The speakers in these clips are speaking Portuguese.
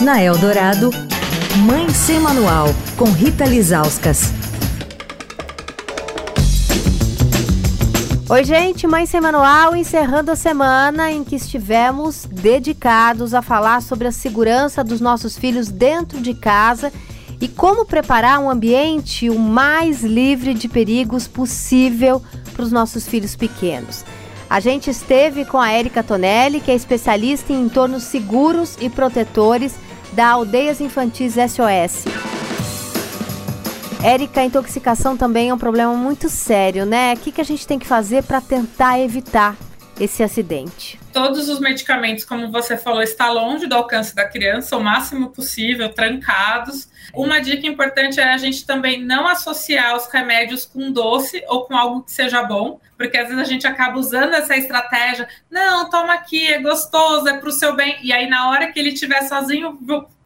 Na Eldorado, Mãe Sem Manual, com Rita Lizauskas. Oi, gente, Mãe Sem Manual, encerrando a semana em que estivemos dedicados a falar sobre a segurança dos nossos filhos dentro de casa e como preparar um ambiente o mais livre de perigos possível para os nossos filhos pequenos. A gente esteve com a Érica Tonelli, que é especialista em entornos seguros e protetores da Aldeias Infantis SOS. Érica, a intoxicação também é um problema muito sério, né? O que, que a gente tem que fazer para tentar evitar esse acidente? Todos os medicamentos, como você falou, está longe do alcance da criança, o máximo possível, trancados. Uma dica importante é a gente também não associar os remédios com doce ou com algo que seja bom, porque às vezes a gente acaba usando essa estratégia. Não, toma aqui, é gostoso, é para o seu bem. E aí, na hora que ele estiver sozinho,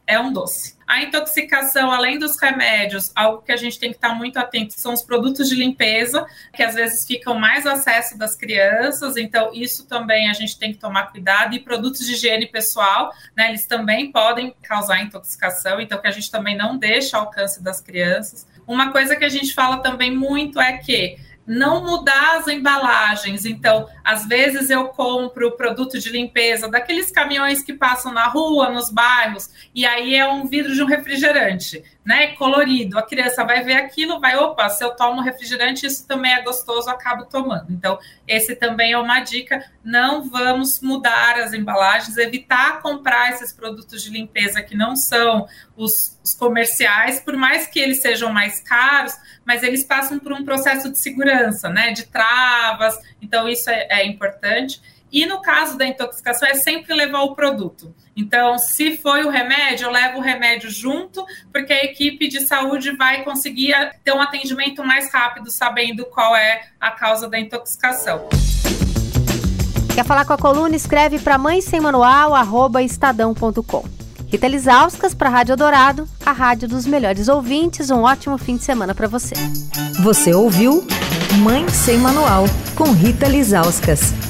é um doce. A intoxicação, além dos remédios, algo que a gente tem que estar muito atento são os produtos de limpeza, que às vezes ficam mais acesso das crianças, então isso também a gente tem que tomar cuidado. E produtos de higiene pessoal, né, eles também podem causar intoxicação, então que a gente também não deixa ao alcance das crianças. Uma coisa que a gente fala também muito é que não mudar as embalagens. Então, às vezes eu compro produto de limpeza daqueles caminhões que passam na rua, nos bairros, e aí é um vidro de um refrigerante, né? Colorido. A criança vai ver aquilo, vai, opa, se eu tomo refrigerante, isso também é gostoso, acabo tomando. Então, esse também é uma dica. Não vamos mudar as embalagens, evitar comprar esses produtos de limpeza que não são os, os comerciais, por mais que eles sejam mais caros, mas eles passam por um processo de segurança, né? De travas, então isso é, é importante. E no caso da intoxicação, é sempre levar o produto. Então, se foi o remédio, eu levo o remédio junto, porque a equipe de saúde vai conseguir ter um atendimento mais rápido, sabendo qual é a causa da intoxicação. Quer falar com a coluna? Escreve para mãe sem manual, arroba estadão.com. Rita Lisauskas para a Rádio Dourado, a rádio dos melhores ouvintes. Um ótimo fim de semana para você. Você ouviu Mãe Sem Manual, com Rita Lisauskas.